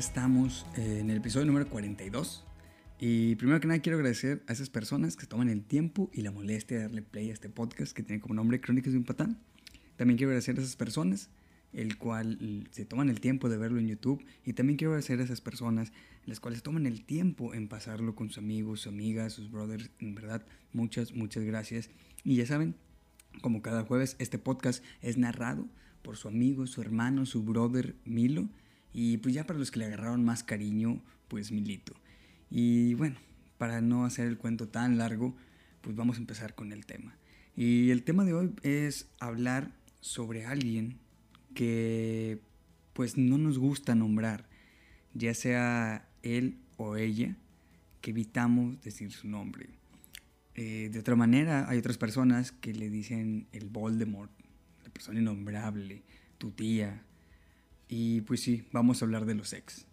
estamos en el episodio número 42. Y primero que nada quiero agradecer a esas personas que toman el tiempo y la molestia de darle play a este podcast que tiene como nombre Crónicas de un Patán. También quiero agradecer a esas personas el cual se toman el tiempo de verlo en YouTube y también quiero agradecer a esas personas las cuales toman el tiempo en pasarlo con sus amigos, sus amigas, sus brothers. En verdad, muchas, muchas gracias. Y ya saben, como cada jueves, este podcast es narrado por su amigo, su hermano, su brother Milo. Y pues ya para los que le agarraron más cariño, pues Milito. Y bueno, para no hacer el cuento tan largo, pues vamos a empezar con el tema. Y el tema de hoy es hablar sobre alguien que pues no nos gusta nombrar, ya sea él o ella, que evitamos decir su nombre. Eh, de otra manera, hay otras personas que le dicen el Voldemort, la persona innombrable, tu tía. Y pues sí, vamos a hablar de los ex.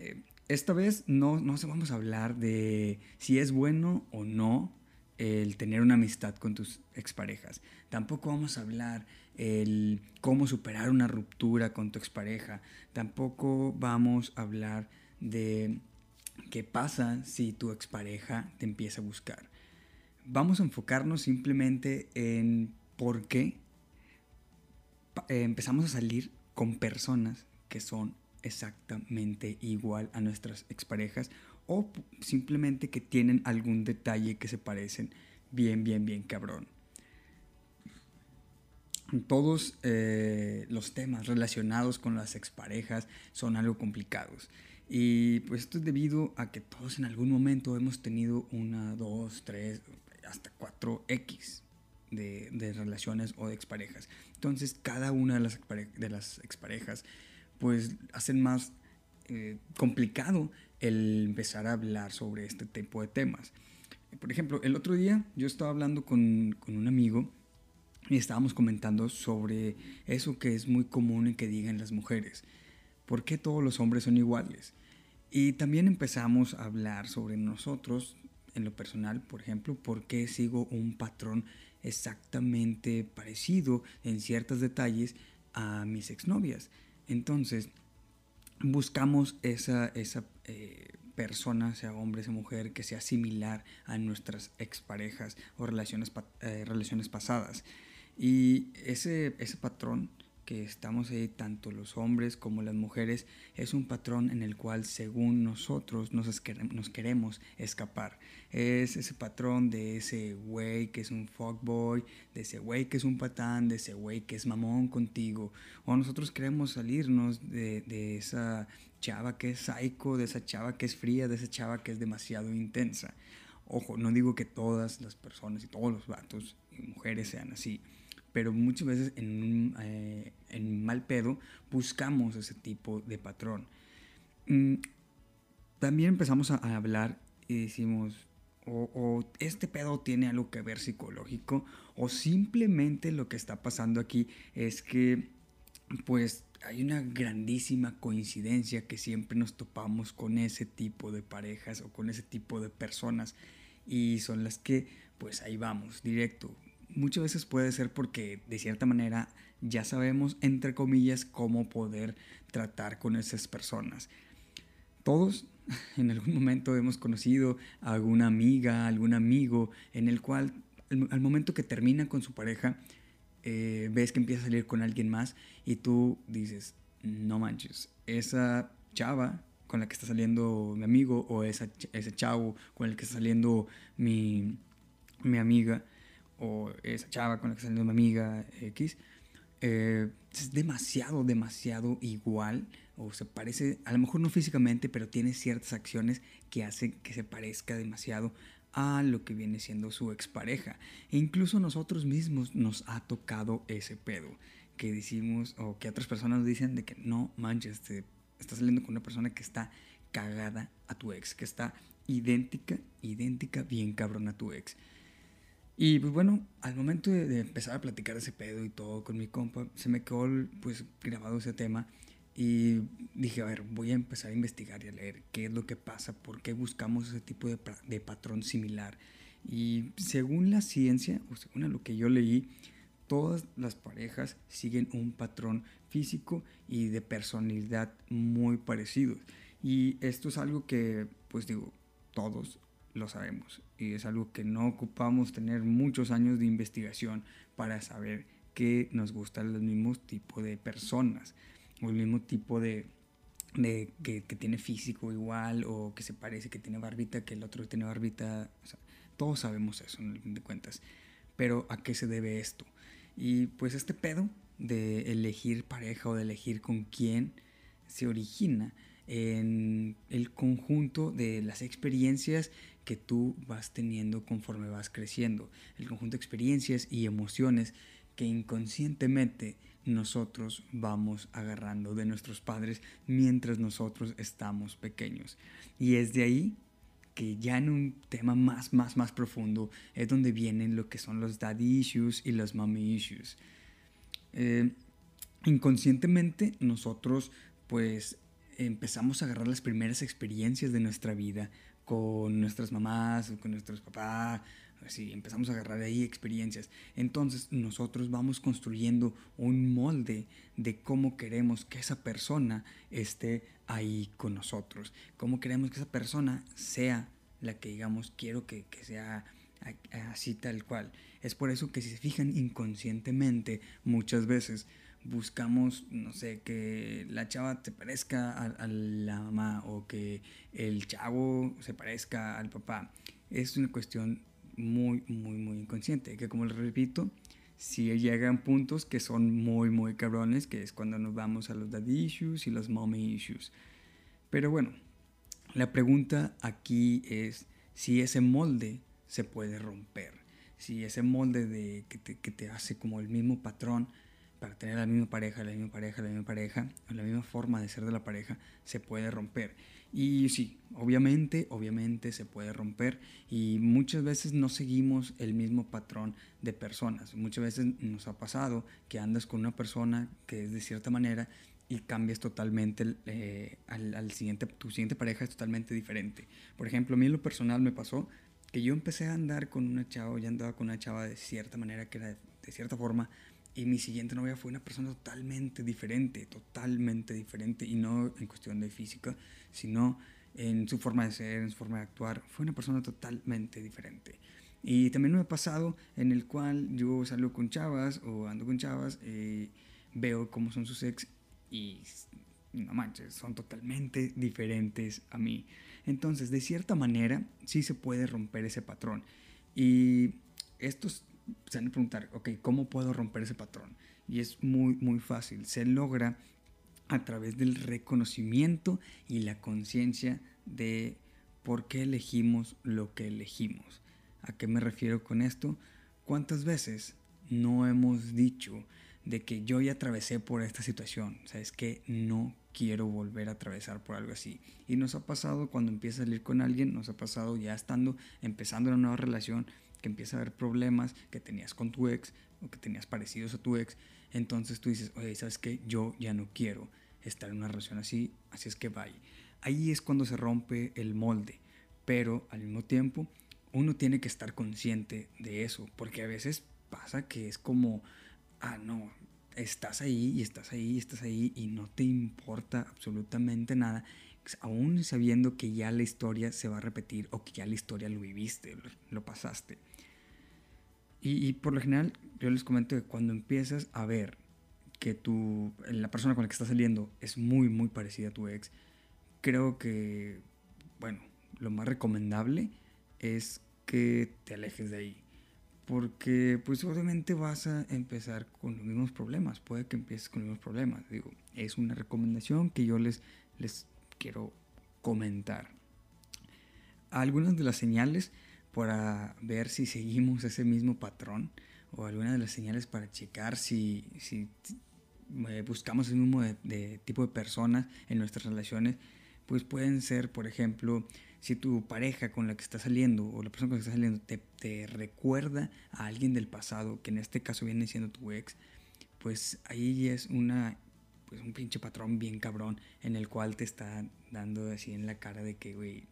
Eh, esta vez no, no vamos a hablar de si es bueno o no el tener una amistad con tus exparejas. Tampoco vamos a hablar el cómo superar una ruptura con tu expareja. Tampoco vamos a hablar de qué pasa si tu expareja te empieza a buscar. Vamos a enfocarnos simplemente en por qué eh, empezamos a salir con personas que son exactamente igual a nuestras exparejas o simplemente que tienen algún detalle que se parecen bien, bien, bien cabrón. Todos eh, los temas relacionados con las exparejas son algo complicados. Y pues esto es debido a que todos en algún momento hemos tenido una, dos, tres, hasta cuatro X de, relaciones o de exparejas. Entonces cada una de las, de las exparejas pues hacen más eh, complicado el empezar a hablar sobre este tipo de temas. Por ejemplo, el otro día yo estaba hablando con, con un amigo y estábamos comentando sobre eso que es muy común en que digan las mujeres. ¿Por qué todos los hombres son iguales? Y también empezamos a hablar sobre nosotros, en lo personal, por ejemplo, por qué sigo un patrón exactamente parecido en ciertos detalles a mis exnovias. Entonces, buscamos esa, esa eh, persona, sea hombre, sea mujer, que sea similar a nuestras exparejas o relaciones, eh, relaciones pasadas. Y ese, ese patrón que estamos ahí, tanto los hombres como las mujeres, es un patrón en el cual según nosotros nos, nos queremos escapar. Es ese patrón de ese güey que es un fuckboy, de ese güey que es un patán, de ese güey que es mamón contigo. O nosotros queremos salirnos de, de esa chava que es psycho, de esa chava que es fría, de esa chava que es demasiado intensa. Ojo, no digo que todas las personas y todos los vatos y mujeres sean así pero muchas veces en, eh, en mal pedo buscamos ese tipo de patrón. Mm, también empezamos a, hablar y decimos, o, o, este pedo tiene algo que ver psicológico, o simplemente lo que está pasando aquí es que, pues, hay una grandísima coincidencia que siempre nos topamos con ese tipo de parejas o con ese tipo de personas y son las que, pues, ahí vamos, directo, muchas veces puede ser porque de cierta manera ya sabemos, entre comillas, cómo poder tratar con esas personas. Todos en algún momento hemos conocido a alguna amiga, algún amigo en el cual al momento que termina con su pareja, eh, ves que empieza a salir con alguien más y tú dices, no manches, esa chava con la que está saliendo mi amigo o esa, ese chavo con el que está saliendo mi, mi amiga, o esa chava con la que salió mi amiga X, eh, es demasiado, demasiado igual, o se parece, a lo mejor no físicamente, pero tiene ciertas acciones que hacen que se parezca demasiado a lo que viene siendo su expareja. E incluso nosotros mismos nos ha tocado ese pedo, que decimos, o que otras personas nos dicen de que no manches, te estás saliendo con una persona que está cagada a tu ex, que está idéntica, idéntica, bien cabrón a tu ex. Y pues bueno, al momento de, empezar a platicar ese pedo y todo con mi compa, se me quedó pues grabado ese tema y dije, a ver, voy a empezar a investigar y a leer qué es lo que pasa, por qué buscamos ese tipo de, de patrón similar. Y según la ciencia, o según lo que yo leí, todas las parejas siguen un patrón físico y de personalidad muy parecido. Y esto es algo que, pues digo, todos lo sabemos. Y es algo que no ocupamos tener muchos años de investigación para saber que nos gustan los mismos tipos de personas o el mismo tipo de, de que, que, tiene físico igual o que se parece que tiene barbita que el otro tiene barbita. todos sabemos eso en el fin de cuentas. Pero ¿a qué se debe esto? Y pues este pedo de elegir pareja o de elegir con quién se origina en el conjunto de las experiencias que tú vas teniendo conforme vas creciendo, el conjunto de experiencias y emociones que inconscientemente nosotros vamos agarrando de nuestros padres mientras nosotros estamos pequeños. Y es de ahí que ya en un tema más, más, más profundo es donde vienen lo que son los daddy issues y los mommy issues. Eh, inconscientemente nosotros pues empezamos a agarrar las primeras experiencias de nuestra vida con nuestras mamás con nuestros papás, así empezamos a agarrar ahí experiencias. Entonces nosotros vamos construyendo un molde de cómo queremos que esa persona esté ahí con nosotros, cómo queremos que esa persona sea la que digamos quiero que, que sea así tal cual. Es por eso que si se fijan inconscientemente muchas veces buscamos, no sé, que la chava se parezca a, la mamá o que el chavo se parezca al papá. Es una cuestión muy, muy, muy inconsciente, que como les repito, si llegan puntos que son muy, muy cabrones, que es cuando nos vamos a los daddy issues y los mommy issues. Pero bueno, la pregunta aquí es si ese molde se puede romper, si ese molde de, que, te, que te hace como el mismo patrón, para tener la misma pareja, la misma pareja, la misma pareja, la misma forma de ser de la pareja, se puede romper. Y sí, obviamente, obviamente se puede romper y muchas veces no seguimos el mismo patrón de personas. Muchas veces nos ha pasado que andas con una persona que es de cierta manera y cambias totalmente eh, al, al, siguiente, tu siguiente pareja es totalmente diferente. Por ejemplo, a mí en lo personal me pasó que yo empecé a andar con una chava, ya andaba con una chava de cierta manera, que era de cierta forma, y mi siguiente novia fue una persona totalmente diferente, totalmente diferente, y no en cuestión de física, sino en su forma de ser, en su forma de actuar. Fue una persona totalmente diferente. Y también me ha pasado en el cual yo salgo con chavas o ando con chavas, eh, veo cómo son sus ex y no manches, son totalmente diferentes a mí. Entonces, de cierta manera, sí se puede romper ese patrón. Y estos se van a preguntar, ok, ¿cómo puedo romper ese patrón? Y es muy, muy fácil. Se logra a través del reconocimiento y la conciencia de por qué elegimos lo que elegimos. ¿A qué me refiero con esto? ¿Cuántas veces no hemos dicho de que yo ya atravesé por esta situación? ¿Sabes que No quiero volver a atravesar por algo así. Y nos ha pasado cuando empiezas a salir con alguien, nos ha pasado ya estando, empezando una nueva relación, que empieza a haber problemas que tenías con tu ex o que tenías parecidos a tu ex, entonces tú dices, oye, ¿sabes qué? Yo ya no quiero estar en una relación así, así es que vaya. Ahí es cuando se rompe el molde, pero al mismo tiempo uno tiene que estar consciente de eso, porque a veces pasa que es como, ah, no, estás ahí y estás ahí y estás ahí y no te importa absolutamente nada aún sabiendo que ya la historia se va a repetir o que ya la historia lo viviste, lo, pasaste. Y, por lo general, yo les comento que cuando empiezas a ver que tu, la persona con la que estás saliendo es muy, muy parecida a tu ex, creo que, bueno, lo más recomendable es que te alejes de ahí. Porque, pues, obviamente vas a empezar con los mismos problemas. Puede que empieces con los mismos problemas. Digo, es una recomendación que yo les, les quiero comentar. Algunas de las señales para ver si seguimos ese mismo patrón o algunas de las señales para checar si, si eh, buscamos el mismo tipo de personas en nuestras relaciones, pues pueden ser, por ejemplo, si tu pareja con la que estás saliendo o la persona con la que estás saliendo te, te recuerda a alguien del pasado, que en este caso viene siendo tu ex, pues ahí es una pues un pinche patrón bien cabrón en el cual te está dando así en la cara de que, güey,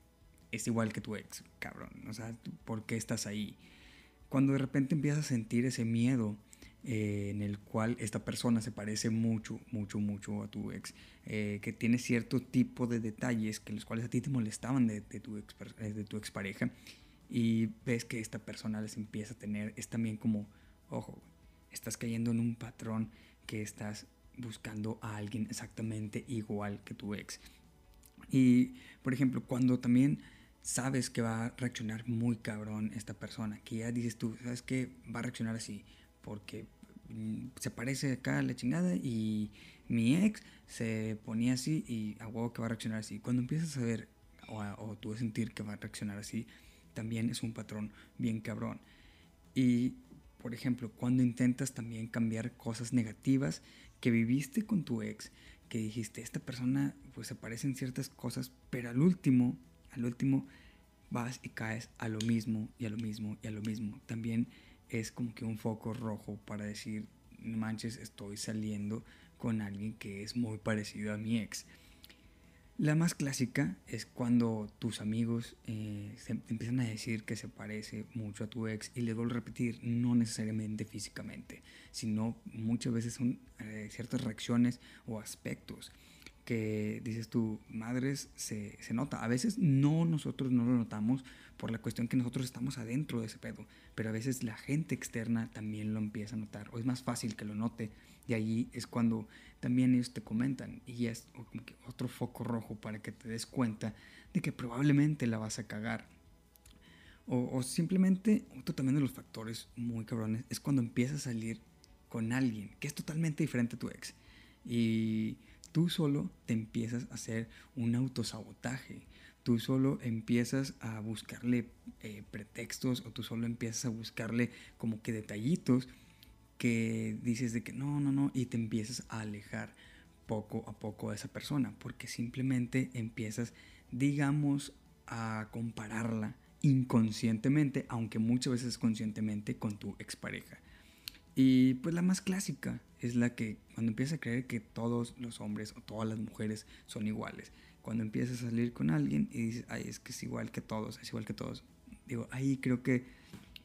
es igual que tu ex, cabrón. O sea, ¿por qué estás ahí? Cuando de repente empiezas a sentir ese miedo eh, en el cual esta persona se parece mucho, mucho, mucho a tu ex, eh, que tiene cierto tipo de detalles que los cuales a ti te molestaban de, tu, ex, eh, de tu expareja y ves que esta persona les empieza a tener, es también como, ojo, estás cayendo en un patrón que estás buscando a alguien exactamente igual que tu ex. Y, por ejemplo, cuando también sabes que va a reaccionar muy cabrón esta persona, que ya dices tú, sabes que va a reaccionar así, porque mm, se parece acá a la chingada y mi ex se ponía así y a huevo que va a reaccionar así. Cuando empiezas a ver o, o tú a sentir que va a reaccionar así, también es un patrón bien cabrón. Y, por ejemplo, cuando intentas también cambiar cosas negativas que viviste con tu ex, que dijiste, esta persona pues se parecen ciertas cosas, pero al último, al último vas y caes a lo mismo y a lo mismo y a lo mismo. También es como que un foco rojo para decir, manches, estoy saliendo con alguien que es muy parecido a mi ex. La más clásica es cuando tus amigos eh, empiezan a decir que se parece mucho a tu ex y les vuelvo a repetir, no necesariamente físicamente, sino muchas veces son eh, ciertas reacciones o aspectos que dices tú, madres, se, se, nota. A veces no nosotros no lo notamos por la cuestión que nosotros estamos adentro de ese pedo, pero a veces la gente externa también lo empieza a notar, o es más fácil que lo note, y ahí es cuando también ellos te comentan, y es otro foco rojo para que te des cuenta de que probablemente la vas a cagar. O, o simplemente, otro también de los factores muy cabrones, es cuando empiezas a salir con alguien que es totalmente diferente a tu ex. Y tú solo te empiezas a hacer un autosabotaje. Tú solo empiezas a buscarle eh, pretextos o tú solo empiezas a buscarle como que detallitos que dices de que no, no, no, y te empiezas a alejar poco a poco de esa persona, porque simplemente empiezas, digamos, a compararla inconscientemente, aunque muchas veces conscientemente, con tu expareja. Y pues la más clásica es la que cuando empiezas a creer que todos los hombres o todas las mujeres son iguales. Cuando empiezas a salir con alguien y dices, ay, es que es igual que todos, es igual que todos. Digo, ahí creo que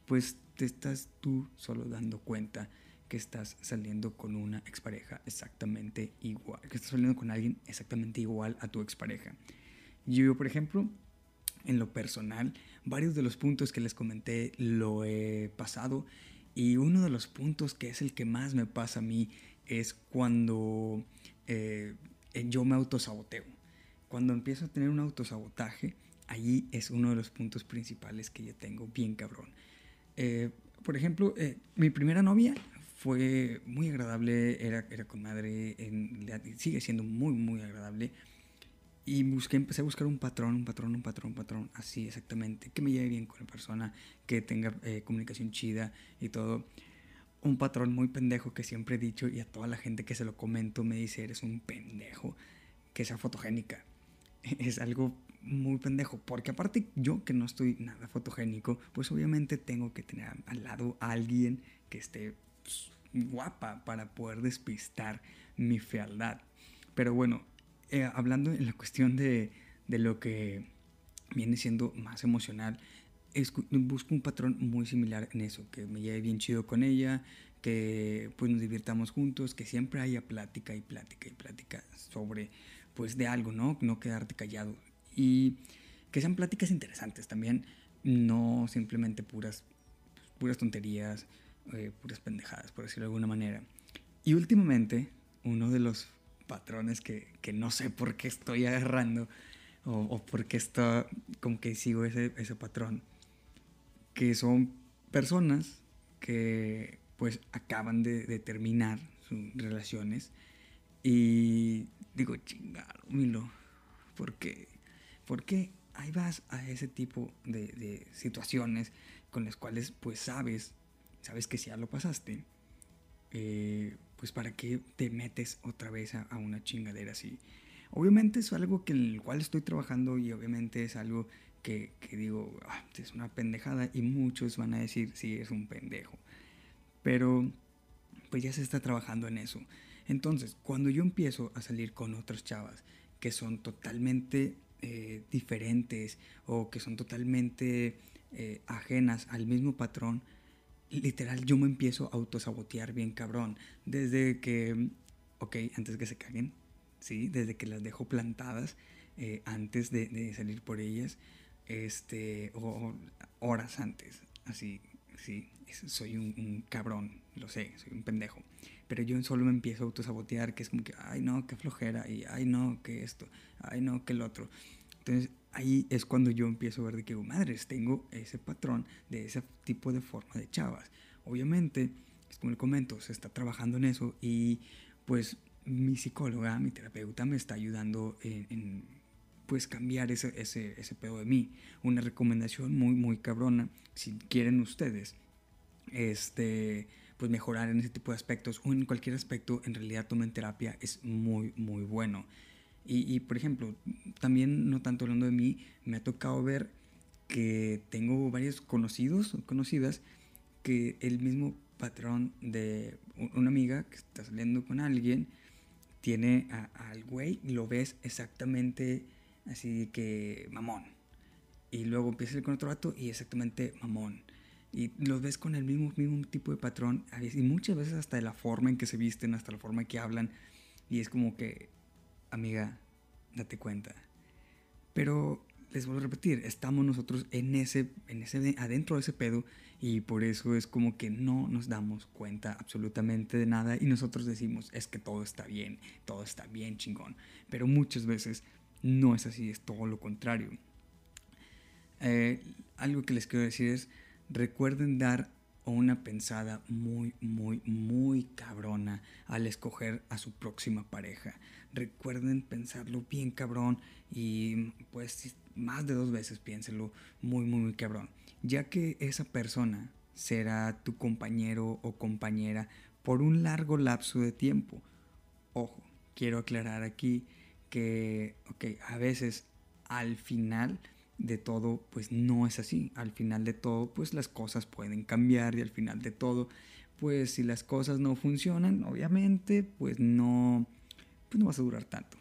pues te estás tú solo dando cuenta que estás saliendo con una expareja exactamente igual, que estás saliendo con alguien exactamente igual a tu expareja. Yo, por ejemplo, en lo personal, varios de los puntos que les comenté lo he pasado y uno de los puntos que es el que más me pasa a mí es cuando eh, yo me autosaboteo. Cuando empiezo a tener un autosabotaje, allí es uno de los puntos principales que yo tengo bien cabrón. Eh, por ejemplo, eh, mi primera novia fue muy agradable, era, era con madre, sigue siendo muy, muy agradable. Y busqué, empecé a buscar un patrón, un patrón, un patrón, un patrón, así exactamente, que me lleve bien con la persona, que tenga eh, comunicación chida y todo. Un patrón muy pendejo que siempre he dicho y a toda la gente que se lo comento me dice, eres un pendejo, que sea fotogénica. Es algo muy pendejo, porque aparte yo que no estoy nada fotogénico, pues obviamente tengo que tener al lado a alguien que esté pues, guapa para poder despistar mi fealdad. Pero bueno, eh, hablando en la cuestión de, de, lo que viene siendo más emocional, busco un patrón muy similar en eso, que me lleve bien chido con ella, que pues nos divirtamos juntos, que siempre haya plática y plática y plática sobre pues de algo, ¿no? No quedarte callado. Y que sean pláticas interesantes también, no simplemente puras, puras tonterías, eh, puras pendejadas, por decirlo de alguna manera. Y últimamente, uno de los patrones que, que no sé por qué estoy agarrando o, o por qué está, como que sigo ese, ese patrón, que son personas que pues acaban de, de terminar sus relaciones y digo, chingado, Milo, ¿por qué? ¿Por qué ahí vas a ese tipo de, situaciones con las cuales pues sabes, sabes que si ya lo pasaste, eh, pues para qué te metes otra vez a, una chingadera así. Obviamente es algo que en el cual estoy trabajando y obviamente es algo que, digo, ah, es una pendejada y muchos van a decir, sí, es un pendejo. Pero pues ya se está trabajando en eso. Entonces, cuando yo empiezo a salir con otras chavas que son totalmente eh, diferentes o que son totalmente eh, ajenas al mismo patrón, literal, yo me empiezo a autosabotear bien cabrón. Desde que, ok, antes que se caguen, ¿sí? Desde que las dejo plantadas, eh, antes de, salir por ellas, este, o, horas antes, así, sí, soy un, cabrón, lo sé, soy un pendejo. Pero yo solo me empiezo a autosabotear, que es como que, ay no, qué flojera, y ay no, que esto, ay no, que el otro. Entonces ahí es cuando yo empiezo a ver de que, madres, tengo ese patrón de ese tipo de forma de chavas. Obviamente, como le comento, se está trabajando en eso y pues mi psicóloga, mi terapeuta me está ayudando en, pues cambiar ese, ese, ese pedo de mí. Una recomendación muy, muy cabrona, si quieren ustedes, este, pues mejorar en ese tipo de aspectos o en cualquier aspecto, en realidad tomen terapia es muy, muy bueno. Y, por ejemplo, también no tanto hablando de mí, me ha tocado ver que tengo varios conocidos o conocidas que el mismo patrón de una amiga que está saliendo con alguien tiene al güey y lo ves exactamente así que mamón. Y luego empieza a salir con otro vato y exactamente mamón. Y los ves con el mismo, mismo tipo de patrón y muchas veces hasta de la forma en que se visten, hasta la forma en que hablan. Y es como que amiga, date cuenta. Pero les vuelvo a repetir, estamos nosotros en ese, en ese, adentro de ese pedo y por eso es como que no nos damos cuenta absolutamente de nada y nosotros decimos, es que todo está bien, todo está bien chingón. Pero muchas veces no es así, es todo lo contrario. Eh, algo que les quiero decir es, recuerden dar una pensada muy, muy, muy cabrona al escoger a su próxima pareja recuerden pensarlo bien cabrón y pues más de dos veces piénselo muy, muy, muy cabrón. Ya que esa persona será tu compañero o compañera por un largo lapso de tiempo. Ojo, quiero aclarar aquí que, ok, a veces al final de todo, pues no es así. Al final de todo, pues las cosas pueden cambiar y al final de todo, pues si las cosas no funcionan, obviamente, pues no, pues no vas a durar tanto.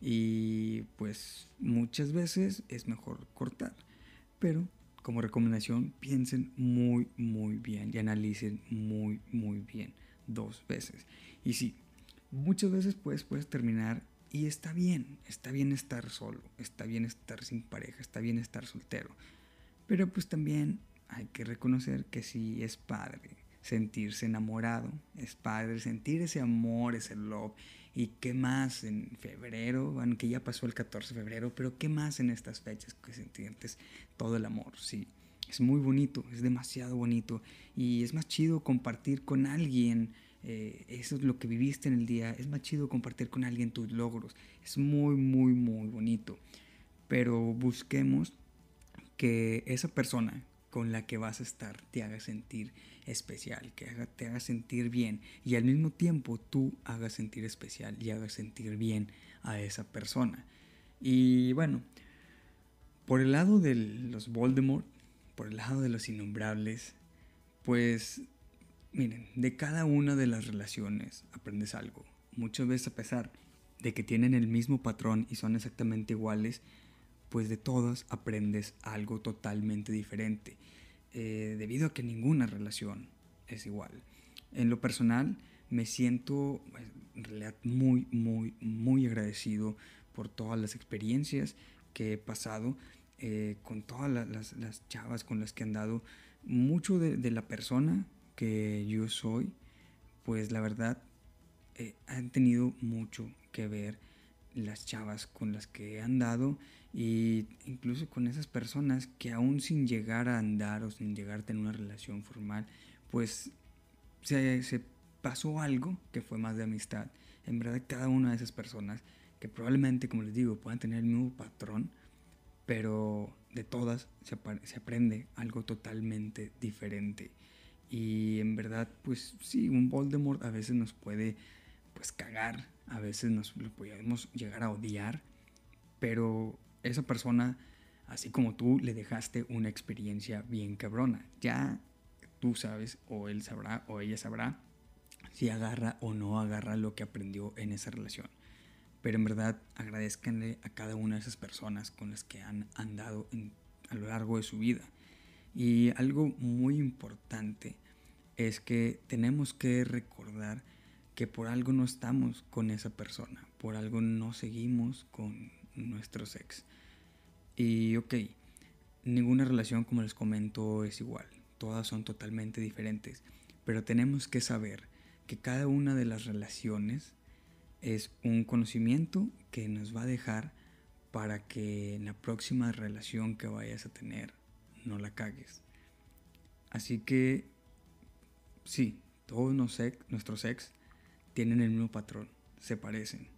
Y pues muchas veces es mejor cortar. Pero como recomendación, piensen muy, muy bien y analicen muy, muy bien dos veces. Y sí, muchas veces pues puedes terminar y está bien, está bien estar solo, está bien estar sin pareja, está bien estar soltero. Pero pues también hay que reconocer que sí es padre sentirse enamorado, es padre sentir ese amor, ese love ¿Y qué más en febrero? Bueno, que ya pasó el 14 de febrero, pero ¿qué más en estas fechas que sientes todo el amor? Sí, es muy bonito, es demasiado bonito y es más chido compartir con alguien. Eh, eso es lo que viviste en el día. Es más chido compartir con alguien tus logros. Es muy, muy, muy bonito. Pero busquemos que esa persona con la que vas a estar te haga sentir especial, que te haga sentir bien y al mismo tiempo tú hagas sentir especial y hagas sentir bien a esa persona. Y bueno, por el lado de los Voldemort, por el lado de los innombrables, pues miren, de cada una de las relaciones aprendes algo. Muchas veces a pesar de que tienen el mismo patrón y son exactamente iguales, pues de todas aprendes algo totalmente diferente. Eh, debido a que ninguna relación es igual. En lo personal, me siento pues, en realidad muy, muy, muy agradecido por todas las experiencias que he pasado, eh, con todas las, chavas con las que han dado. Mucho de, la persona que yo soy, pues la verdad, eh, han tenido mucho que ver las chavas con las que he andado y incluso con esas personas que aún sin llegar a andar o sin llegar a tener una relación formal, pues se, se pasó algo que fue más de amistad. En verdad cada una de esas personas que probablemente, como les digo, puedan tener el mismo patrón, pero de todas se, se aprende algo totalmente diferente. Y en verdad, pues sí, un Voldemort a veces nos puede pues cagar, a veces nos lo podemos llegar a odiar, pero esa persona, así como tú, le dejaste una experiencia bien cabrona. Ya tú sabes, o él sabrá, o ella sabrá, si agarra o no agarra lo que aprendió en esa relación. Pero en verdad agradezcanle a cada una de esas personas con las que han andado a lo largo de su vida. Y algo muy importante es que tenemos que recordar que por algo no estamos con esa persona, por algo no seguimos con nuestros ex. Y ok, ninguna relación como les comento es igual, todas son totalmente diferentes, pero tenemos que saber que cada una de las relaciones es un conocimiento que nos va a dejar para que en la próxima relación que vayas a tener no la cagues. Así que sí, todos nuestros ex tienen el mismo patrón, se parecen,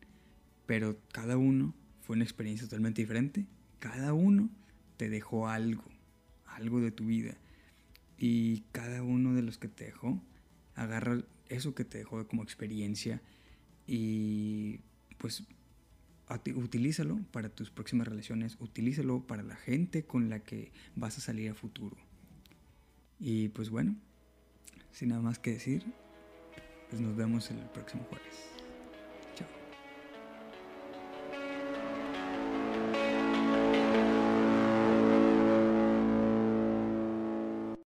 pero cada uno fue una experiencia totalmente diferente, cada uno te dejó algo, algo de tu vida, y cada uno de los que te dejó, agarra eso que te dejó como experiencia y pues utilízalo para tus próximas relaciones, utilízalo para la gente con la que vas a salir a futuro. Y pues bueno, sin nada más que decir, pues nos vemos el próximo jueves.